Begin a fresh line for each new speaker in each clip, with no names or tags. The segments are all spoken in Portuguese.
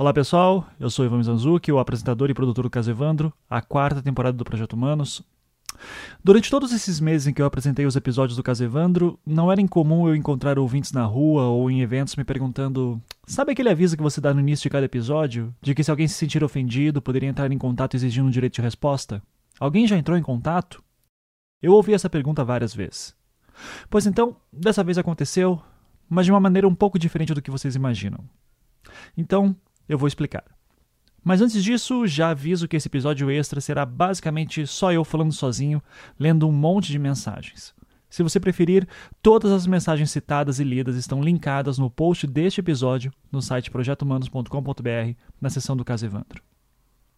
Olá pessoal, eu sou Ivan Mizanzuki, o apresentador e produtor do Caso Evandro, a quarta temporada do Projeto Humanos. Durante todos esses meses em que eu apresentei os episódios do Caso Evandro, não era incomum eu encontrar ouvintes na rua ou em eventos me perguntando: Sabe aquele aviso que você dá no início de cada episódio? De que se alguém se sentir ofendido, poderia entrar em contato exigindo um direito de resposta? Alguém já entrou em contato? Eu ouvi essa pergunta várias vezes. Pois então, dessa vez aconteceu, mas de uma maneira um pouco diferente do que vocês imaginam. Então, eu vou explicar. Mas antes disso, já aviso que esse episódio extra será basicamente só eu falando sozinho, lendo um monte de mensagens. Se você preferir, todas as mensagens citadas e lidas estão linkadas no post deste episódio no site projetohumanos.com.br, na seção do caso Evandro.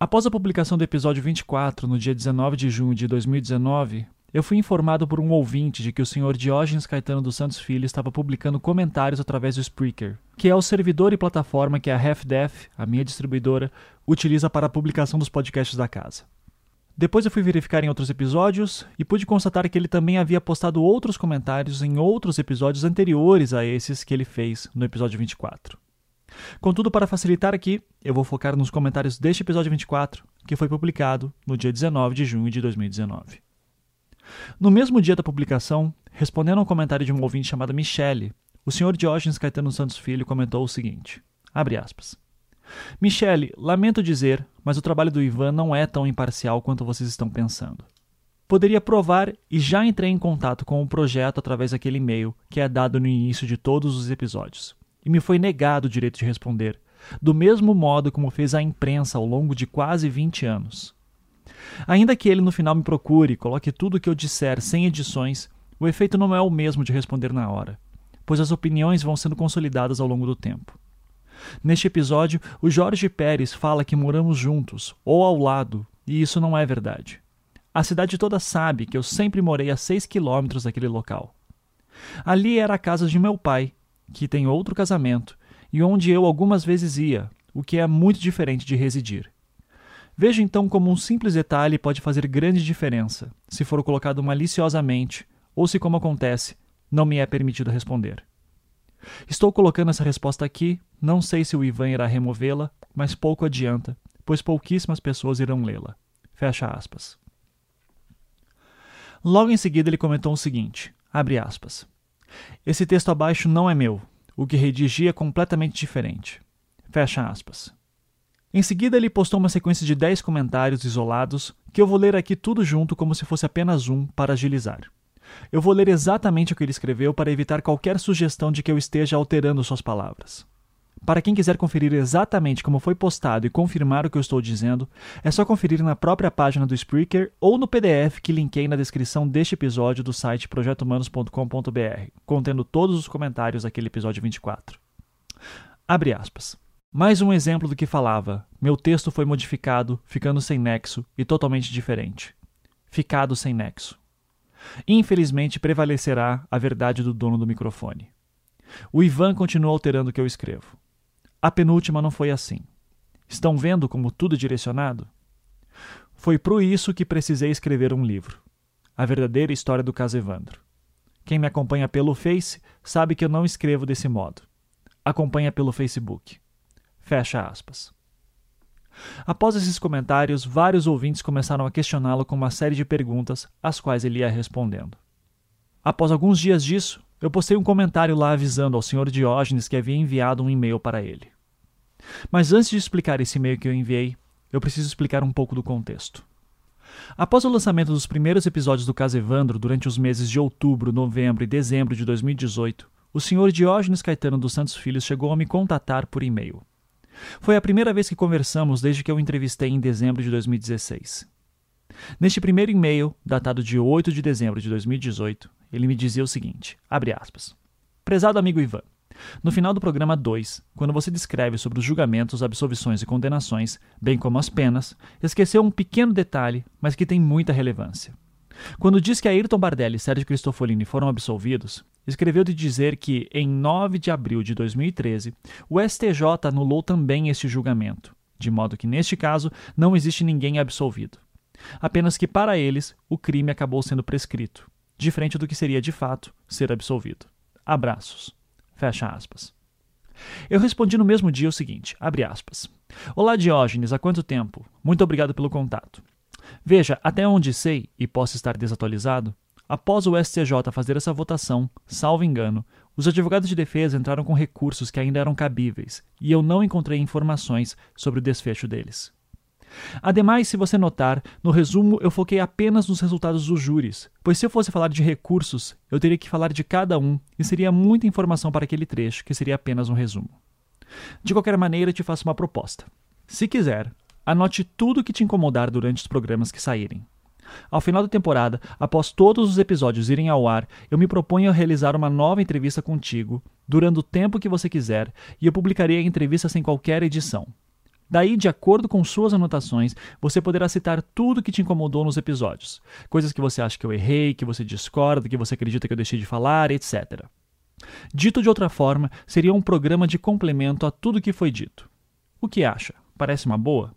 Após a publicação do episódio 24, no dia 19 de junho de 2019, eu fui informado por um ouvinte de que o senhor Diógenes Caetano dos Santos Filho estava publicando comentários através do Spreaker, que é o servidor e plataforma que a HalfDef, a minha distribuidora, utiliza para a publicação dos podcasts da casa. Depois eu fui verificar em outros episódios e pude constatar que ele também havia postado outros comentários em outros episódios anteriores a esses que ele fez no episódio 24. Contudo, para facilitar aqui, eu vou focar nos comentários deste episódio 24, que foi publicado no dia 19 de junho de 2019. No mesmo dia da publicação, respondendo a um comentário de um ouvinte chamado Michele, o senhor Diógenes Caetano Santos Filho comentou o seguinte: abre aspas. Michele, lamento dizer, mas o trabalho do Ivan não é tão imparcial quanto vocês estão pensando. Poderia provar e já entrei em contato com o projeto através daquele e-mail que é dado no início de todos os episódios. E me foi negado o direito de responder, do mesmo modo como fez a imprensa ao longo de quase 20 anos. Ainda que ele no final me procure e coloque tudo o que eu disser sem edições, o efeito não é o mesmo de responder na hora, pois as opiniões vão sendo consolidadas ao longo do tempo. Neste episódio, o Jorge Pérez fala que moramos juntos, ou ao lado, e isso não é verdade. A cidade toda sabe que eu sempre morei a seis quilômetros daquele local. Ali era a casa de meu pai, que tem outro casamento, e onde eu algumas vezes ia, o que é muito diferente de residir. Veja então como um simples detalhe pode fazer grande diferença, se for colocado maliciosamente, ou se, como acontece, não me é permitido responder. Estou colocando essa resposta aqui, não sei se o Ivan irá removê-la, mas pouco adianta, pois pouquíssimas pessoas irão lê-la. Fecha aspas. Logo em seguida ele comentou o seguinte, abre aspas. Esse texto abaixo não é meu, o que redigi é completamente diferente. Fecha aspas. Em seguida, ele postou uma sequência de 10 comentários isolados que eu vou ler aqui tudo junto como se fosse apenas um para agilizar. Eu vou ler exatamente o que ele escreveu para evitar qualquer sugestão de que eu esteja alterando suas palavras. Para quem quiser conferir exatamente como foi postado e confirmar o que eu estou dizendo, é só conferir na própria página do Spreaker ou no PDF que linkei na descrição deste episódio do site projetohumanos.com.br, contendo todos os comentários daquele episódio 24. Abre aspas. Mais um exemplo do que falava. Meu texto foi modificado, ficando sem nexo e totalmente diferente. Ficado sem nexo. Infelizmente prevalecerá a verdade do dono do microfone. O Ivan continua alterando o que eu escrevo. A penúltima não foi assim. Estão vendo como tudo é direcionado? Foi por isso que precisei escrever um livro. A verdadeira história do caso Evandro. Quem me acompanha pelo Face sabe que eu não escrevo desse modo. Acompanha pelo Facebook. Fecha aspas. Após esses comentários, vários ouvintes começaram a questioná-lo com uma série de perguntas, às quais ele ia respondendo. Após alguns dias disso, eu postei um comentário lá avisando ao Sr. Diógenes que havia enviado um e-mail para ele. Mas antes de explicar esse e-mail que eu enviei, eu preciso explicar um pouco do contexto. Após o lançamento dos primeiros episódios do caso Evandro durante os meses de outubro, novembro e dezembro de 2018, o Sr. Diógenes Caetano dos Santos Filhos chegou a me contatar por e-mail. Foi a primeira vez que conversamos desde que eu entrevistei em dezembro de 2016. Neste primeiro e-mail, datado de 8 de dezembro de 2018, ele me dizia o seguinte: aspas, Prezado amigo Ivan, no final do programa 2, quando você descreve sobre os julgamentos, absolvições e condenações, bem como as penas, esqueceu um pequeno detalhe, mas que tem muita relevância. Quando diz que Ayrton Bardelli e Sérgio Cristofolini foram absolvidos, escreveu de dizer que, em 9 de abril de 2013, o STJ anulou também este julgamento, de modo que, neste caso, não existe ninguém absolvido. Apenas que, para eles, o crime acabou sendo prescrito, diferente do que seria de fato ser absolvido. Abraços. Fecha aspas. Eu respondi no mesmo dia o seguinte, abre aspas. Olá Diógenes, há quanto tempo? Muito obrigado pelo contato. Veja, até onde sei, e posso estar desatualizado, após o STJ fazer essa votação, salvo engano, os advogados de defesa entraram com recursos que ainda eram cabíveis, e eu não encontrei informações sobre o desfecho deles. Ademais, se você notar, no resumo eu foquei apenas nos resultados dos júris, pois se eu fosse falar de recursos, eu teria que falar de cada um e seria muita informação para aquele trecho, que seria apenas um resumo. De qualquer maneira, te faço uma proposta. Se quiser, anote tudo que te incomodar durante os programas que saírem. Ao final da temporada, após todos os episódios irem ao ar, eu me proponho a realizar uma nova entrevista contigo, durando o tempo que você quiser, e eu publicarei a entrevista sem qualquer edição. Daí, de acordo com suas anotações, você poderá citar tudo que te incomodou nos episódios. Coisas que você acha que eu errei, que você discorda, que você acredita que eu deixei de falar, etc. Dito de outra forma, seria um programa de complemento a tudo que foi dito. O que acha? Parece uma boa?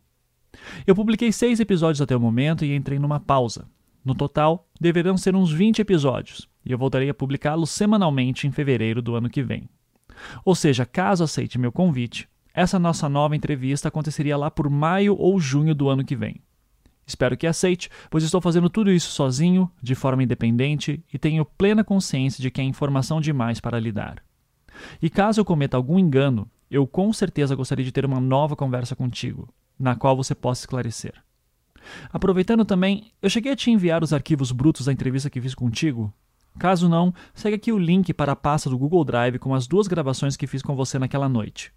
Eu publiquei seis episódios até o momento e entrei numa pausa. No total, deverão ser uns 20 episódios, e eu voltarei a publicá-los semanalmente em fevereiro do ano que vem. Ou seja, caso aceite meu convite, essa nossa nova entrevista aconteceria lá por maio ou junho do ano que vem. Espero que aceite, pois estou fazendo tudo isso sozinho, de forma independente e tenho plena consciência de que é informação demais para lidar. E caso eu cometa algum engano, eu com certeza gostaria de ter uma nova conversa contigo, na qual você possa esclarecer. Aproveitando também, eu cheguei a te enviar os arquivos brutos da entrevista que fiz contigo? Caso não, segue aqui o link para a pasta do Google Drive com as duas gravações que fiz com você naquela noite.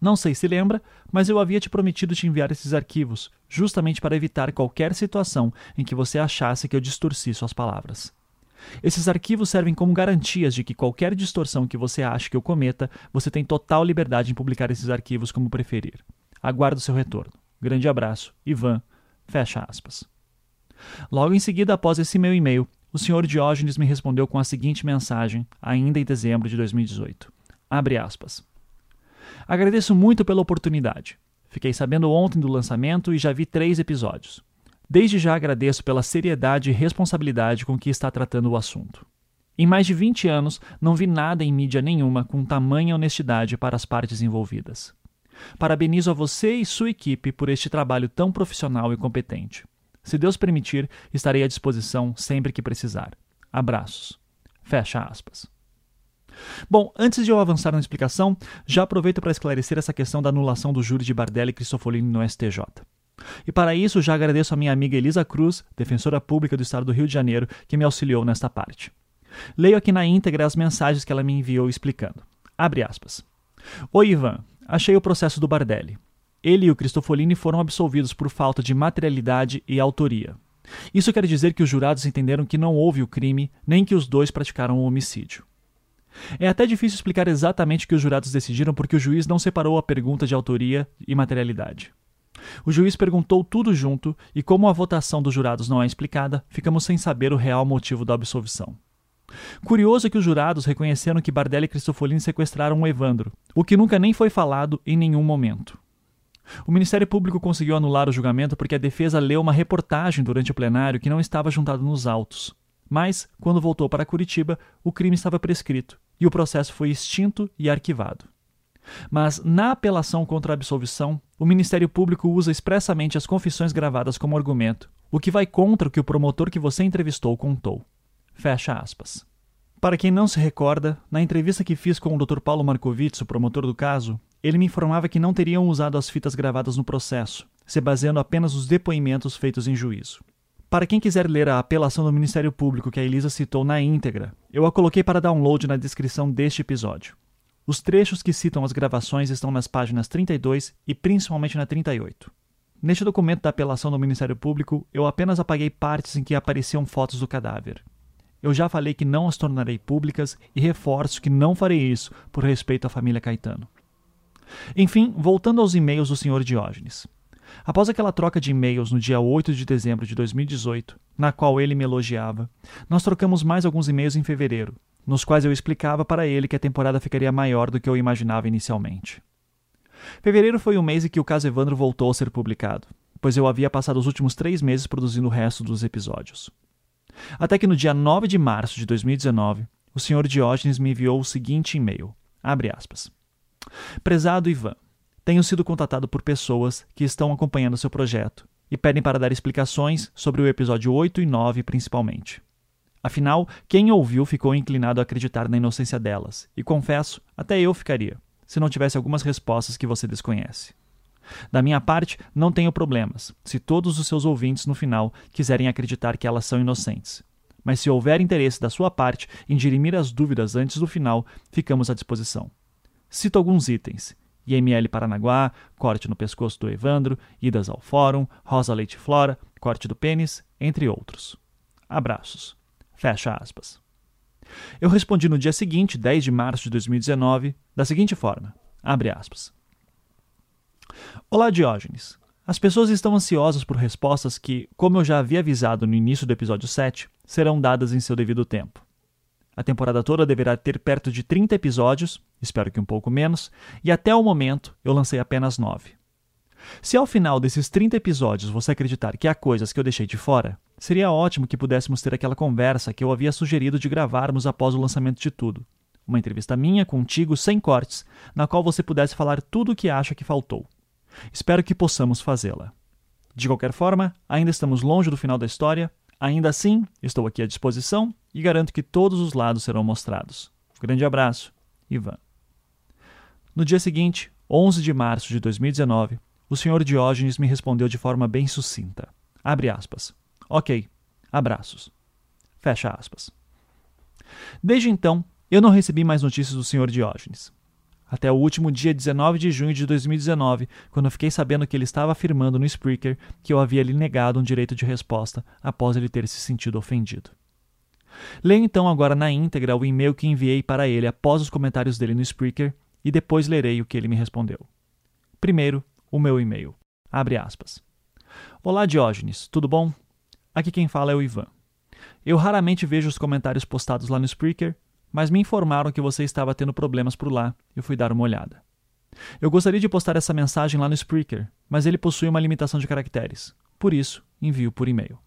Não sei se lembra, mas eu havia te prometido te enviar esses arquivos, justamente para evitar qualquer situação em que você achasse que eu distorci suas palavras. Esses arquivos servem como garantias de que qualquer distorção que você ache que eu cometa, você tem total liberdade em publicar esses arquivos como preferir. Aguardo seu retorno. Grande abraço. Ivan. Fecha aspas. Logo em seguida, após esse meu e-mail, o Sr. Diógenes me respondeu com a seguinte mensagem, ainda em dezembro de 2018. Abre aspas. Agradeço muito pela oportunidade. Fiquei sabendo ontem do lançamento e já vi três episódios. Desde já agradeço pela seriedade e responsabilidade com que está tratando o assunto. Em mais de 20 anos, não vi nada em mídia nenhuma com tamanha honestidade para as partes envolvidas. Parabenizo a você e sua equipe por este trabalho tão profissional e competente. Se Deus permitir, estarei à disposição sempre que precisar. Abraços. Fecha aspas. Bom, antes de eu avançar na explicação, já aproveito para esclarecer essa questão da anulação do júri de Bardelli e Cristofolini no STJ. E para isso já agradeço a minha amiga Elisa Cruz, defensora pública do Estado do Rio de Janeiro, que me auxiliou nesta parte. Leio aqui na íntegra as mensagens que ela me enviou explicando. Abre aspas. Oi, Ivan. Achei o processo do Bardelli. Ele e o Cristofolini foram absolvidos por falta de materialidade e autoria. Isso quer dizer que os jurados entenderam que não houve o crime, nem que os dois praticaram o homicídio. É até difícil explicar exatamente o que os jurados decidiram porque o juiz não separou a pergunta de autoria e materialidade. O juiz perguntou tudo junto e, como a votação dos jurados não é explicada, ficamos sem saber o real motivo da absolvição. Curioso é que os jurados reconheceram que Bardelli e Cristofolini sequestraram o Evandro, o que nunca nem foi falado em nenhum momento. O Ministério Público conseguiu anular o julgamento porque a defesa leu uma reportagem durante o plenário que não estava juntado nos autos. Mas, quando voltou para Curitiba, o crime estava prescrito e o processo foi extinto e arquivado. Mas, na apelação contra a absolvição, o Ministério Público usa expressamente as confissões gravadas como argumento, o que vai contra o que o promotor que você entrevistou contou. Fecha aspas. Para quem não se recorda, na entrevista que fiz com o Dr. Paulo Markovitz, o promotor do caso, ele me informava que não teriam usado as fitas gravadas no processo, se baseando apenas nos depoimentos feitos em juízo. Para quem quiser ler a apelação do Ministério Público que a Elisa citou na íntegra, eu a coloquei para download na descrição deste episódio. Os trechos que citam as gravações estão nas páginas 32 e principalmente na 38. Neste documento da apelação do Ministério Público, eu apenas apaguei partes em que apareciam fotos do cadáver. Eu já falei que não as tornarei públicas e reforço que não farei isso por respeito à família Caetano. Enfim, voltando aos e-mails do Sr. Diógenes. Após aquela troca de e-mails no dia 8 de dezembro de 2018, na qual ele me elogiava, nós trocamos mais alguns e-mails em fevereiro, nos quais eu explicava para ele que a temporada ficaria maior do que eu imaginava inicialmente. Fevereiro foi o mês em que o caso Evandro voltou a ser publicado, pois eu havia passado os últimos três meses produzindo o resto dos episódios. Até que no dia 9 de março de 2019, o Sr. Diógenes me enviou o seguinte e-mail. Abre aspas. Prezado Ivan, tenho sido contatado por pessoas que estão acompanhando seu projeto e pedem para dar explicações sobre o episódio 8 e 9 principalmente. Afinal, quem ouviu ficou inclinado a acreditar na inocência delas, e confesso, até eu ficaria, se não tivesse algumas respostas que você desconhece. Da minha parte, não tenho problemas, se todos os seus ouvintes no final quiserem acreditar que elas são inocentes. Mas se houver interesse da sua parte em dirimir as dúvidas antes do final, ficamos à disposição. Cito alguns itens: IML Paranaguá, corte no pescoço do Evandro, idas ao fórum, Rosa Leite Flora, corte do pênis, entre outros. Abraços. Fecha aspas. Eu respondi no dia seguinte, 10 de março de 2019, da seguinte forma: abre aspas. Olá, Diógenes. As pessoas estão ansiosas por respostas que, como eu já havia avisado no início do episódio 7, serão dadas em seu devido tempo. A temporada toda deverá ter perto de 30 episódios, espero que um pouco menos, e até o momento eu lancei apenas 9. Se ao final desses 30 episódios você acreditar que há coisas que eu deixei de fora, seria ótimo que pudéssemos ter aquela conversa que eu havia sugerido de gravarmos após o lançamento de tudo. Uma entrevista minha contigo sem cortes, na qual você pudesse falar tudo o que acha que faltou. Espero que possamos fazê-la. De qualquer forma, ainda estamos longe do final da história. Ainda assim, estou aqui à disposição e garanto que todos os lados serão mostrados. grande abraço, Ivan. No dia seguinte, 11 de março de 2019, o Sr. Diógenes me respondeu de forma bem sucinta. Abre aspas. Ok, abraços. Fecha aspas. Desde então, eu não recebi mais notícias do Sr. Diógenes até o último dia 19 de junho de 2019, quando eu fiquei sabendo que ele estava afirmando no Spreaker que eu havia lhe negado um direito de resposta após ele ter se sentido ofendido. Leia então agora na íntegra o e-mail que enviei para ele após os comentários dele no Spreaker e depois lerei o que ele me respondeu. Primeiro, o meu e-mail. Abre aspas. Olá, Diógenes, tudo bom? Aqui quem fala é o Ivan. Eu raramente vejo os comentários postados lá no Spreaker, mas me informaram que você estava tendo problemas por lá e fui dar uma olhada. Eu gostaria de postar essa mensagem lá no Spreaker, mas ele possui uma limitação de caracteres. Por isso, envio por e-mail.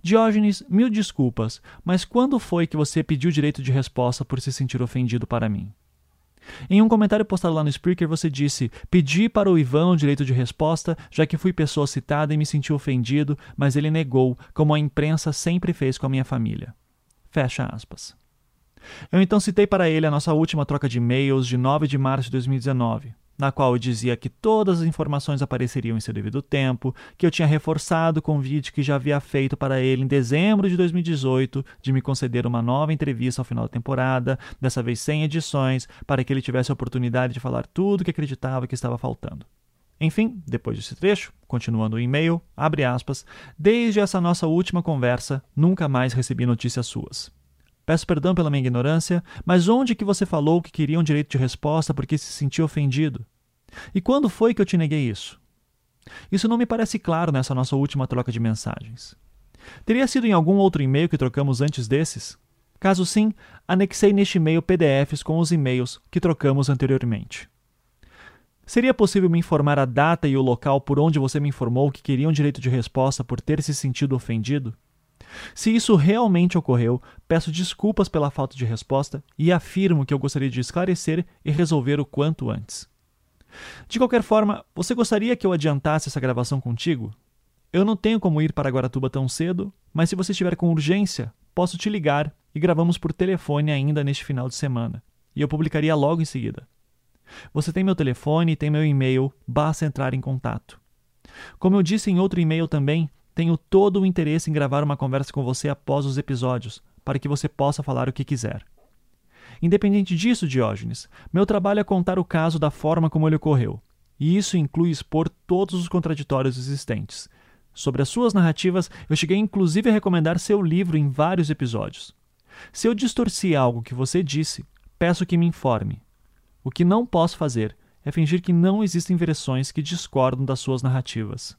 Diógenes, mil desculpas, mas quando foi que você pediu direito de resposta por se sentir ofendido para mim? Em um comentário postado lá no Spreaker, você disse: Pedi para o Ivan o direito de resposta, já que fui pessoa citada e me senti ofendido, mas ele negou, como a imprensa sempre fez com a minha família. Fecha aspas. Eu então citei para ele a nossa última troca de e-mails de 9 de março de 2019, na qual eu dizia que todas as informações apareceriam em seu devido tempo, que eu tinha reforçado o convite que já havia feito para ele em dezembro de 2018 de me conceder uma nova entrevista ao final da temporada, dessa vez sem edições, para que ele tivesse a oportunidade de falar tudo o que acreditava que estava faltando. Enfim, depois desse trecho, continuando o e-mail, abre aspas, desde essa nossa última conversa, nunca mais recebi notícias suas. Peço perdão pela minha ignorância, mas onde que você falou que queria um direito de resposta porque se sentiu ofendido? E quando foi que eu te neguei isso? Isso não me parece claro nessa nossa última troca de mensagens. Teria sido em algum outro e-mail que trocamos antes desses? Caso sim, anexei neste e-mail PDFs com os e-mails que trocamos anteriormente. Seria possível me informar a data e o local por onde você me informou que queria um direito de resposta por ter se sentido ofendido? Se isso realmente ocorreu, peço desculpas pela falta de resposta e afirmo que eu gostaria de esclarecer e resolver o quanto antes. De qualquer forma, você gostaria que eu adiantasse essa gravação contigo? Eu não tenho como ir para Guaratuba tão cedo, mas se você estiver com urgência, posso te ligar e gravamos por telefone ainda neste final de semana. E eu publicaria logo em seguida. Você tem meu telefone e tem meu e-mail, basta entrar em contato. Como eu disse em outro e-mail também, tenho todo o interesse em gravar uma conversa com você após os episódios, para que você possa falar o que quiser. Independente disso, Diógenes, meu trabalho é contar o caso da forma como ele ocorreu, e isso inclui expor todos os contraditórios existentes. Sobre as suas narrativas, eu cheguei inclusive a recomendar seu livro em vários episódios. Se eu distorci algo que você disse, peço que me informe. O que não posso fazer é fingir que não existem versões que discordam das suas narrativas.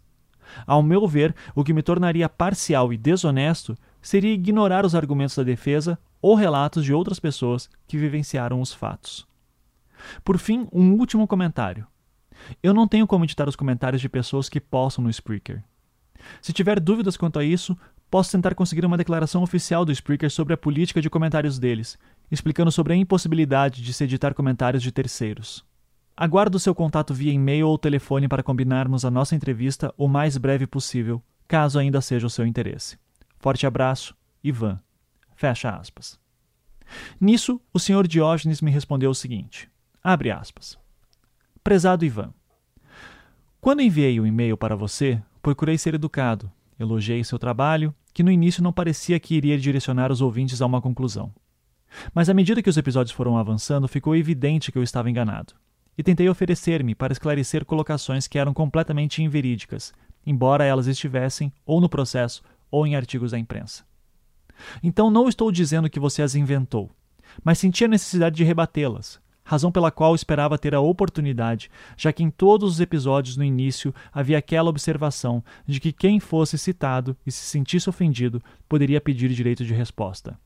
Ao meu ver, o que me tornaria parcial e desonesto seria ignorar os argumentos da defesa ou relatos de outras pessoas que vivenciaram os fatos. Por fim, um último comentário. Eu não tenho como editar os comentários de pessoas que possam no Spreaker. Se tiver dúvidas quanto a isso, posso tentar conseguir uma declaração oficial do Spreaker sobre a política de comentários deles, explicando sobre a impossibilidade de se editar comentários de terceiros. Aguardo seu contato via e-mail ou telefone para combinarmos a nossa entrevista o mais breve possível, caso ainda seja o seu interesse. Forte abraço, Ivan. Fecha aspas. Nisso, o senhor Diógenes me respondeu o seguinte: abre aspas. Prezado Ivan, quando enviei o e-mail para você, procurei ser educado, elogiei seu trabalho, que no início não parecia que iria direcionar os ouvintes a uma conclusão. Mas à medida que os episódios foram avançando, ficou evidente que eu estava enganado. E tentei oferecer-me para esclarecer colocações que eram completamente inverídicas, embora elas estivessem ou no processo ou em artigos da imprensa. Então não estou dizendo que você as inventou, mas senti a necessidade de rebatê-las, razão pela qual esperava ter a oportunidade, já que em todos os episódios no início havia aquela observação de que quem fosse citado e se sentisse ofendido poderia pedir direito de resposta.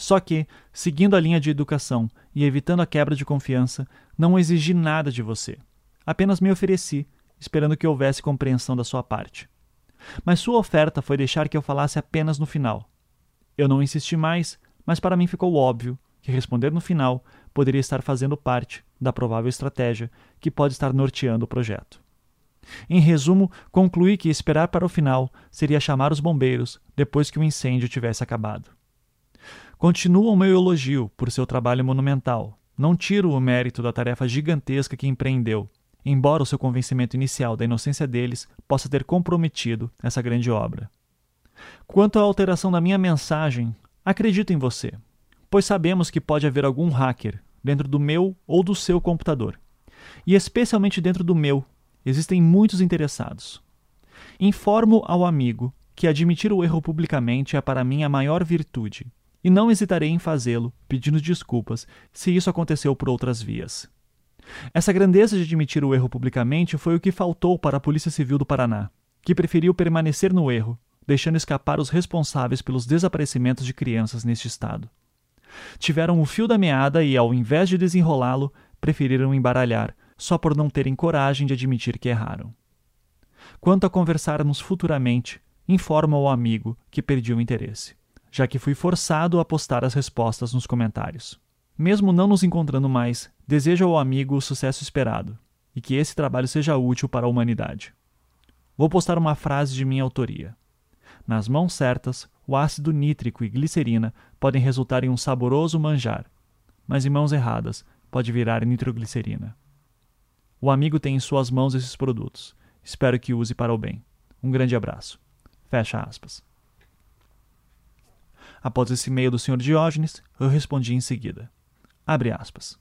Só que, seguindo a linha de educação e evitando a quebra de confiança, não exigi nada de você. Apenas me ofereci, esperando que houvesse compreensão da sua parte. Mas sua oferta foi deixar que eu falasse apenas no final. Eu não insisti mais, mas para mim ficou óbvio que responder no final poderia estar fazendo parte da provável estratégia que pode estar norteando o projeto. Em resumo, concluí que esperar para o final seria chamar os bombeiros depois que o incêndio tivesse acabado. Continua o meu elogio por seu trabalho monumental. Não tiro o mérito da tarefa gigantesca que empreendeu, embora o seu convencimento inicial da inocência deles possa ter comprometido essa grande obra. Quanto à alteração da minha mensagem, acredito em você pois sabemos que pode haver algum hacker dentro do meu ou do seu computador. E especialmente dentro do meu, existem muitos interessados. Informo ao amigo que admitir o erro publicamente é para mim a maior virtude, e não hesitarei em fazê-lo, pedindo desculpas, se isso aconteceu por outras vias. Essa grandeza de admitir o erro publicamente foi o que faltou para a Polícia Civil do Paraná, que preferiu permanecer no erro, deixando escapar os responsáveis pelos desaparecimentos de crianças neste estado. Tiveram o fio da meada e, ao invés de desenrolá-lo, preferiram embaralhar, só por não terem coragem de admitir que erraram. Quanto a conversarmos futuramente, informo ao amigo que perdi o interesse, já que fui forçado a postar as respostas nos comentários. Mesmo não nos encontrando mais, desejo ao amigo o sucesso esperado e que esse trabalho seja útil para a humanidade. Vou postar uma frase de minha autoria. Nas mãos certas, o ácido nítrico e glicerina podem resultar em um saboroso manjar, mas em mãos erradas pode virar nitroglicerina. O amigo tem em suas mãos esses produtos. Espero que use para o bem. Um grande abraço. Fecha aspas. Após esse e-mail do Sr. Diógenes, eu respondi em seguida. Abre aspas.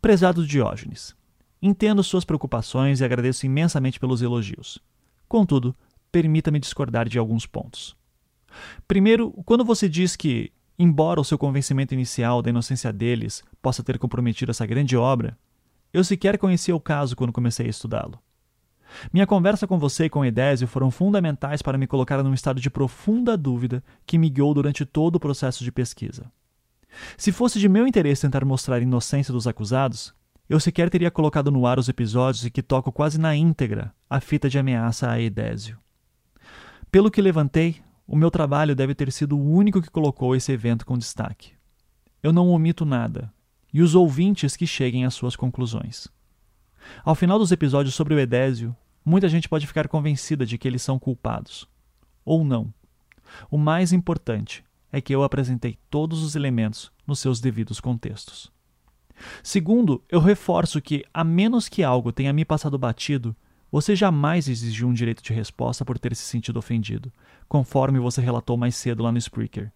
Prezado Diógenes, entendo suas preocupações e agradeço imensamente pelos elogios. Contudo, permita-me discordar de alguns pontos. Primeiro, quando você diz que, embora o seu convencimento inicial da inocência deles possa ter comprometido essa grande obra, eu sequer conhecia o caso quando comecei a estudá-lo. Minha conversa com você e com Edésio foram fundamentais para me colocar num estado de profunda dúvida que me guiou durante todo o processo de pesquisa. Se fosse de meu interesse tentar mostrar a inocência dos acusados, eu sequer teria colocado no ar os episódios em que toco quase na íntegra a fita de ameaça a Edésio. Pelo que levantei, o meu trabalho deve ter sido o único que colocou esse evento com destaque. Eu não omito nada, e os ouvintes que cheguem às suas conclusões. Ao final dos episódios sobre o Edésio, muita gente pode ficar convencida de que eles são culpados. Ou não. O mais importante é que eu apresentei todos os elementos nos seus devidos contextos. Segundo, eu reforço que, a menos que algo tenha me passado batido, você jamais exigiu um direito de resposta por ter se sentido ofendido, conforme você relatou mais cedo lá no Spreaker.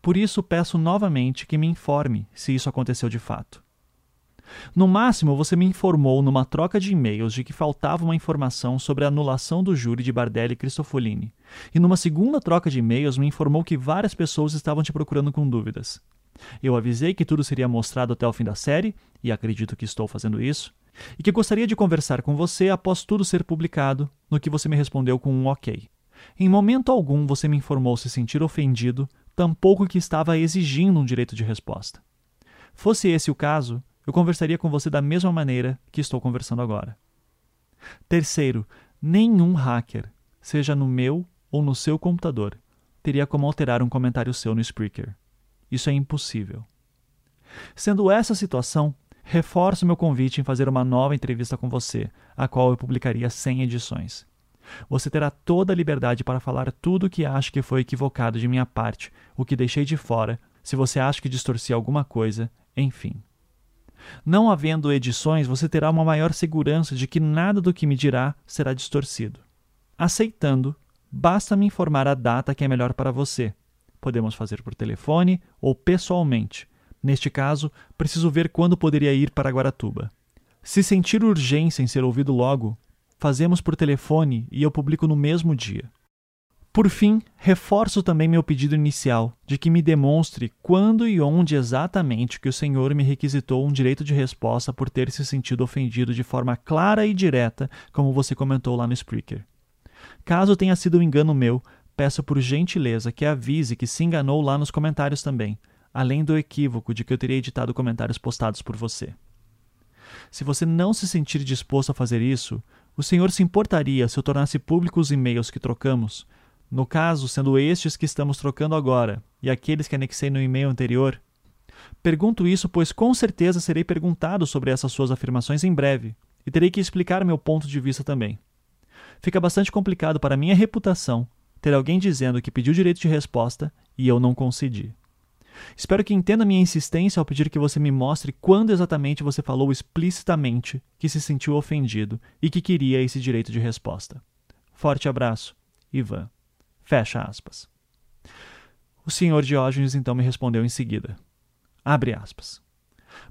Por isso, peço novamente que me informe se isso aconteceu de fato. No máximo, você me informou numa troca de e-mails de que faltava uma informação sobre a anulação do júri de Bardelli e Cristofolini, e numa segunda troca de e-mails me informou que várias pessoas estavam te procurando com dúvidas. Eu avisei que tudo seria mostrado até o fim da série, e acredito que estou fazendo isso, e que gostaria de conversar com você após tudo ser publicado, no que você me respondeu com um ok. Em momento algum você me informou se sentir ofendido, tampouco que estava exigindo um direito de resposta. Fosse esse o caso, eu conversaria com você da mesma maneira que estou conversando agora. Terceiro, nenhum hacker, seja no meu ou no seu computador, teria como alterar um comentário seu no Spreaker. Isso é impossível. Sendo essa a situação, reforço meu convite em fazer uma nova entrevista com você, a qual eu publicaria sem edições. Você terá toda a liberdade para falar tudo o que acha que foi equivocado de minha parte, o que deixei de fora, se você acha que distorci alguma coisa, enfim. Não havendo edições, você terá uma maior segurança de que nada do que me dirá será distorcido. Aceitando, basta me informar a data que é melhor para você. Podemos fazer por telefone ou pessoalmente. Neste caso, preciso ver quando poderia ir para Guaratuba. Se sentir urgência em ser ouvido logo, fazemos por telefone e eu publico no mesmo dia. Por fim, reforço também meu pedido inicial de que me demonstre quando e onde exatamente que o Senhor me requisitou um direito de resposta por ter se sentido ofendido de forma clara e direta, como você comentou lá no Spreaker. Caso tenha sido um engano meu, peço por gentileza que avise que se enganou lá nos comentários também, além do equívoco de que eu teria editado comentários postados por você. Se você não se sentir disposto a fazer isso, o Senhor se importaria se eu tornasse públicos os e-mails que trocamos no caso, sendo estes que estamos trocando agora e aqueles que anexei no e-mail anterior, pergunto isso pois com certeza serei perguntado sobre essas suas afirmações em breve e terei que explicar meu ponto de vista também. Fica bastante complicado para minha reputação ter alguém dizendo que pediu direito de resposta e eu não concedi. Espero que entenda minha insistência ao pedir que você me mostre quando exatamente você falou explicitamente que se sentiu ofendido e que queria esse direito de resposta. Forte abraço, Ivan. Fecha aspas. O senhor Diógenes então me respondeu em seguida. Abre aspas.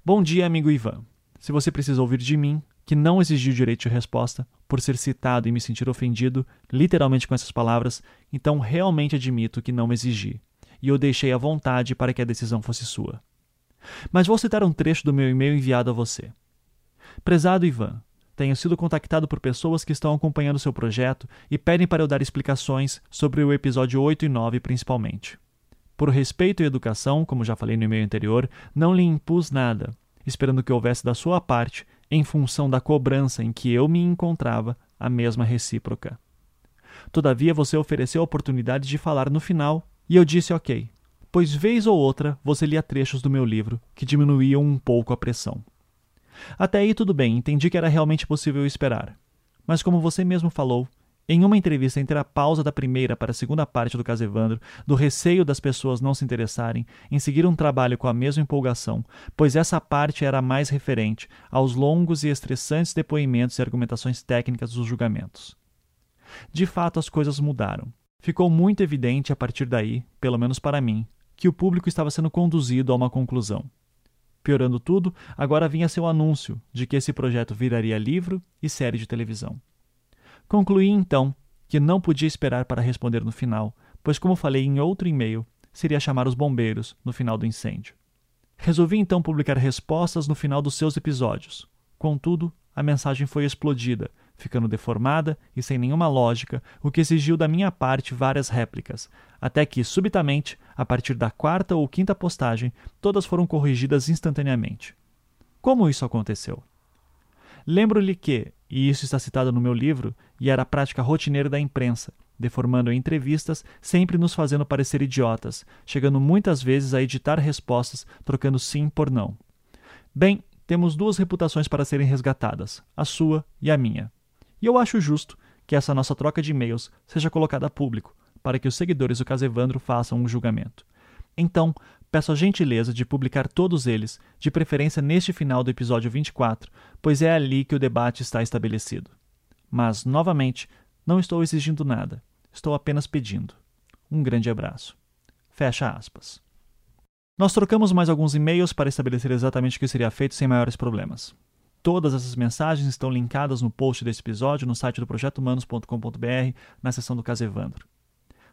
Bom dia, amigo Ivan. Se você precisa ouvir de mim, que não exigi o direito de resposta, por ser citado e me sentir ofendido, literalmente com essas palavras, então realmente admito que não exigi, e eu deixei à vontade para que a decisão fosse sua. Mas vou citar um trecho do meu e-mail enviado a você. Prezado Ivan, tenho sido contactado por pessoas que estão acompanhando seu projeto e pedem para eu dar explicações sobre o episódio 8 e 9 principalmente. Por respeito e educação, como já falei no e-mail anterior, não lhe impus nada, esperando que houvesse da sua parte, em função da cobrança em que eu me encontrava, a mesma recíproca. Todavia, você ofereceu a oportunidade de falar no final, e eu disse ok, pois vez ou outra você lia trechos do meu livro que diminuíam um pouco a pressão. Até aí tudo bem, entendi que era realmente possível esperar. Mas como você mesmo falou, em uma entrevista entre a pausa da primeira para a segunda parte do caso Evandro, do receio das pessoas não se interessarem em seguir um trabalho com a mesma empolgação, pois essa parte era mais referente aos longos e estressantes depoimentos e argumentações técnicas dos julgamentos. De fato, as coisas mudaram. Ficou muito evidente a partir daí, pelo menos para mim, que o público estava sendo conduzido a uma conclusão. Piorando tudo, agora vinha seu anúncio de que esse projeto viraria livro e série de televisão. Concluí então que não podia esperar para responder no final, pois, como falei em outro e-mail, seria chamar os bombeiros no final do incêndio. Resolvi então publicar respostas no final dos seus episódios. Contudo, a mensagem foi explodida ficando deformada e sem nenhuma lógica, o que exigiu da minha parte várias réplicas, até que, subitamente, a partir da quarta ou quinta postagem, todas foram corrigidas instantaneamente. Como isso aconteceu? Lembro-lhe que, e isso está citado no meu livro, e era a prática rotineira da imprensa, deformando entrevistas, sempre nos fazendo parecer idiotas, chegando muitas vezes a editar respostas trocando sim por não. Bem, temos duas reputações para serem resgatadas, a sua e a minha. E eu acho justo que essa nossa troca de e-mails seja colocada a público, para que os seguidores do caso Evandro façam um julgamento. Então, peço a gentileza de publicar todos eles, de preferência neste final do episódio 24, pois é ali que o debate está estabelecido. Mas, novamente, não estou exigindo nada, estou apenas pedindo. Um grande abraço. Fecha aspas. Nós trocamos mais alguns e-mails para estabelecer exatamente o que seria feito sem maiores problemas. Todas essas mensagens estão linkadas no post desse episódio no site do projetohumanos.com.br, na seção do caso Evandro.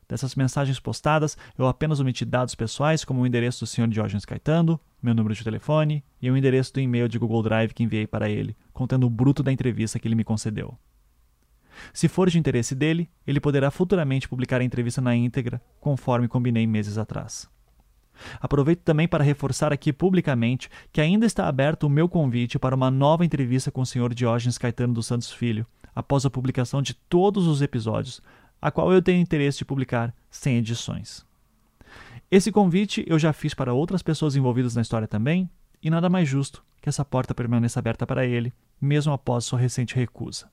Dessas mensagens postadas, eu apenas omiti dados pessoais como o endereço do Sr. Diógenes Caetano, meu número de telefone e o endereço do e-mail de Google Drive que enviei para ele, contendo o bruto da entrevista que ele me concedeu. Se for de interesse dele, ele poderá futuramente publicar a entrevista na íntegra, conforme combinei meses atrás. Aproveito também para reforçar aqui publicamente que ainda está aberto o meu convite para uma nova entrevista com o Sr. Diógenes Caetano dos Santos Filho, após a publicação de todos os episódios, a qual eu tenho interesse de publicar sem edições. Esse convite eu já fiz para outras pessoas envolvidas na história também, e nada mais justo que essa porta permaneça aberta para ele, mesmo após sua recente recusa.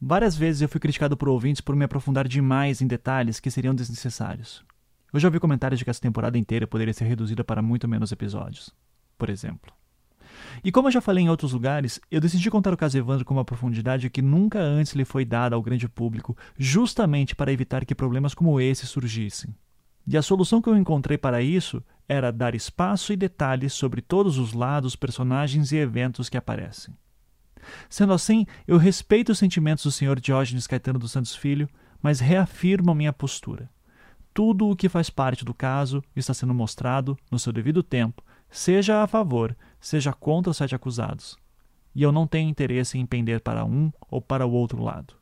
Várias vezes eu fui criticado por ouvintes por me aprofundar demais em detalhes que seriam desnecessários. Eu já ouvi comentários de que essa temporada inteira poderia ser reduzida para muito menos episódios, por exemplo. E como eu já falei em outros lugares, eu decidi contar o caso Evandro com uma profundidade que nunca antes lhe foi dada ao grande público, justamente para evitar que problemas como esse surgissem. E a solução que eu encontrei para isso era dar espaço e detalhes sobre todos os lados, personagens e eventos que aparecem. Sendo assim, eu respeito os sentimentos do Sr. Diógenes Caetano dos Santos Filho, mas reafirmo a minha postura. Tudo o que faz parte do caso está sendo mostrado no seu devido tempo, seja a favor, seja contra os sete acusados. E eu não tenho interesse em pender para um ou para o outro lado.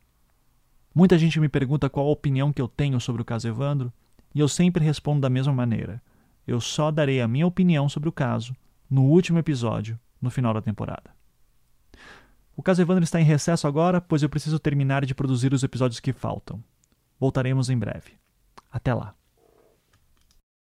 Muita gente me pergunta qual a opinião que eu tenho sobre o caso Evandro, e eu sempre respondo da mesma maneira. Eu só darei a minha opinião sobre o caso no último episódio, no final da temporada. O caso Evandro está em recesso agora, pois eu preciso terminar de produzir os episódios que faltam. Voltaremos em breve. Até lá.